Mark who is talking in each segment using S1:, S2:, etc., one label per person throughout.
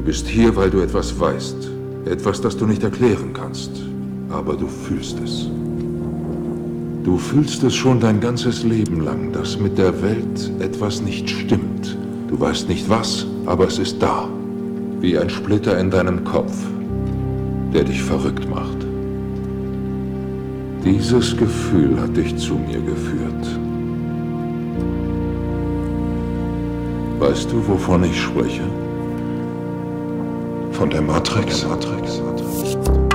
S1: Du bist hier, weil du etwas weißt. Etwas, das du nicht erklären kannst. Aber du fühlst es. Du fühlst es schon dein ganzes Leben lang, dass mit der Welt etwas nicht stimmt. Du weißt nicht was, aber es ist da. Wie ein Splitter in deinem Kopf, der dich verrückt macht. Dieses Gefühl hat dich zu mir geführt. Weißt du, wovon ich spreche? Von der Matrix. Der Matrix.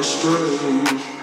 S2: Strange.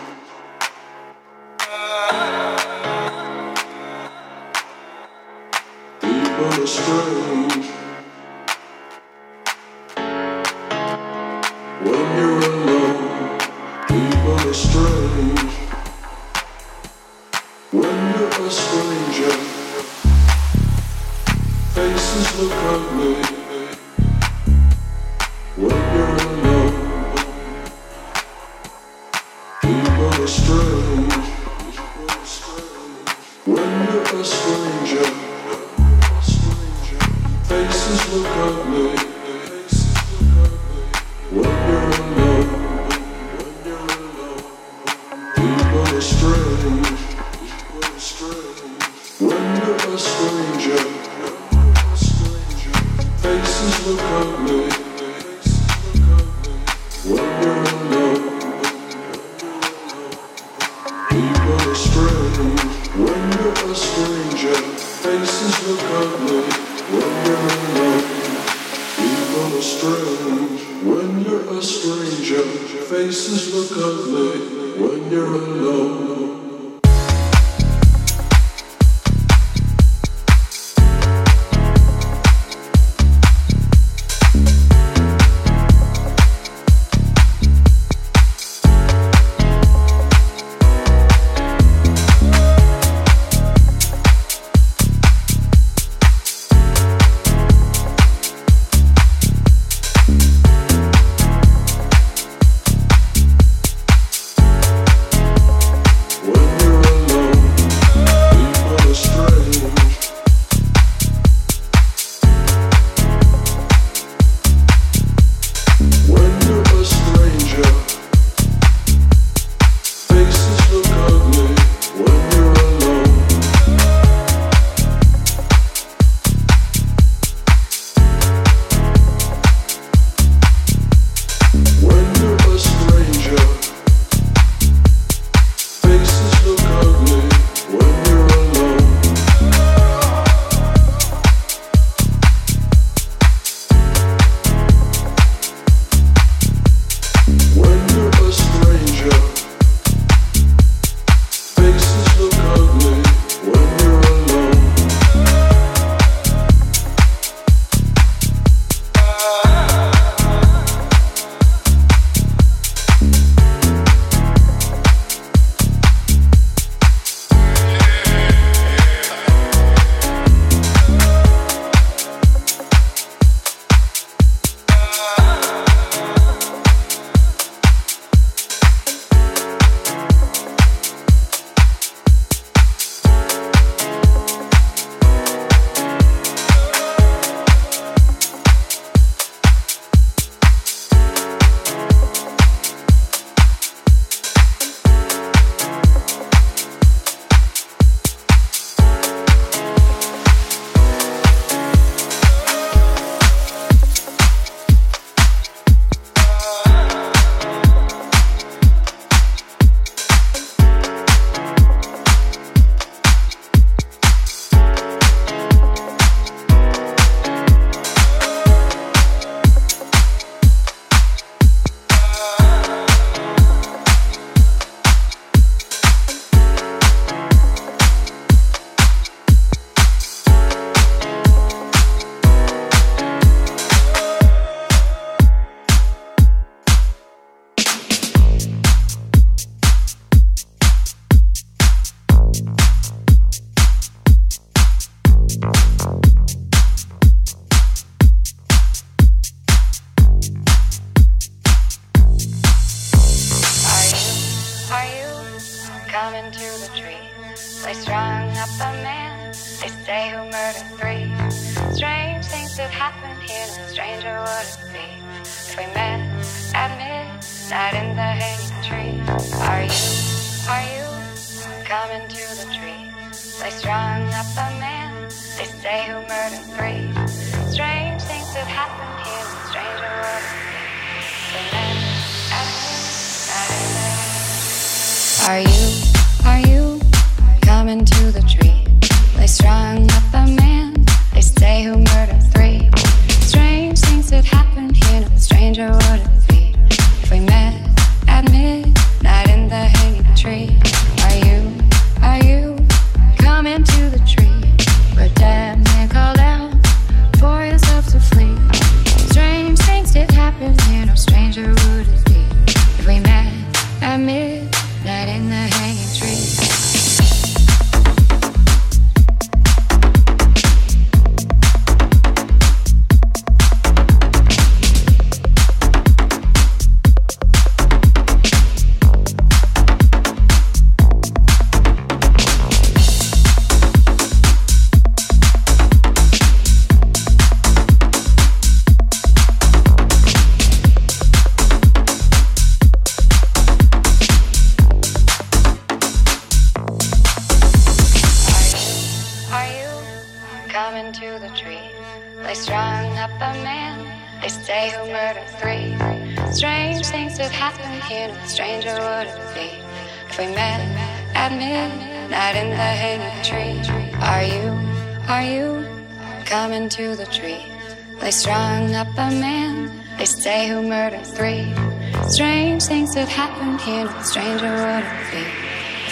S2: Happened here, no stranger would it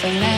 S2: be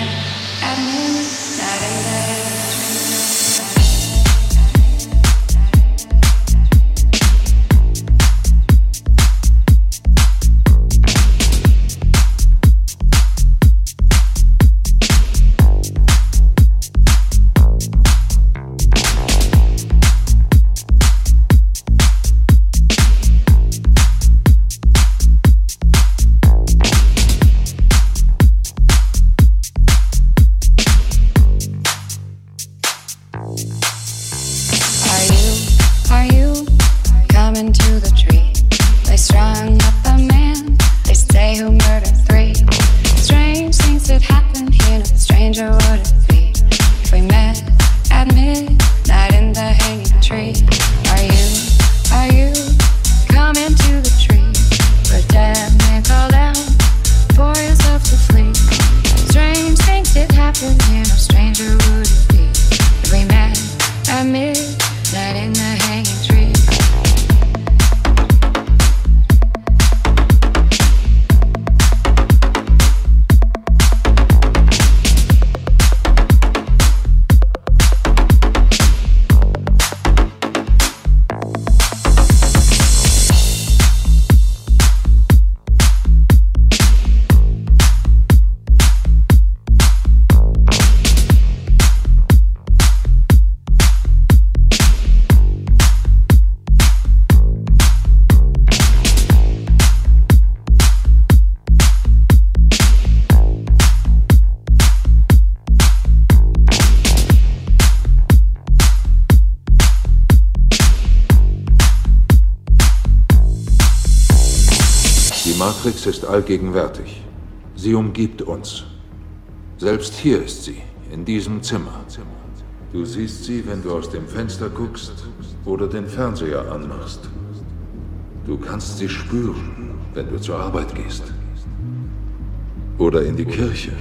S1: allgegenwärtig. Sie umgibt uns. Selbst hier ist sie, in diesem Zimmer. Du siehst sie, wenn du aus dem Fenster guckst oder den Fernseher anmachst. Du kannst sie spüren, wenn du zur Arbeit gehst. Oder in die Kirche.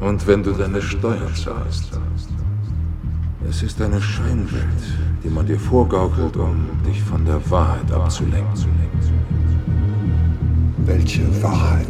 S1: Und wenn du deine Steuern zahlst. Es ist eine Scheinwelt, die man dir vorgaukelt, um dich von der Wahrheit abzulenken.
S3: Welche Wahrheit?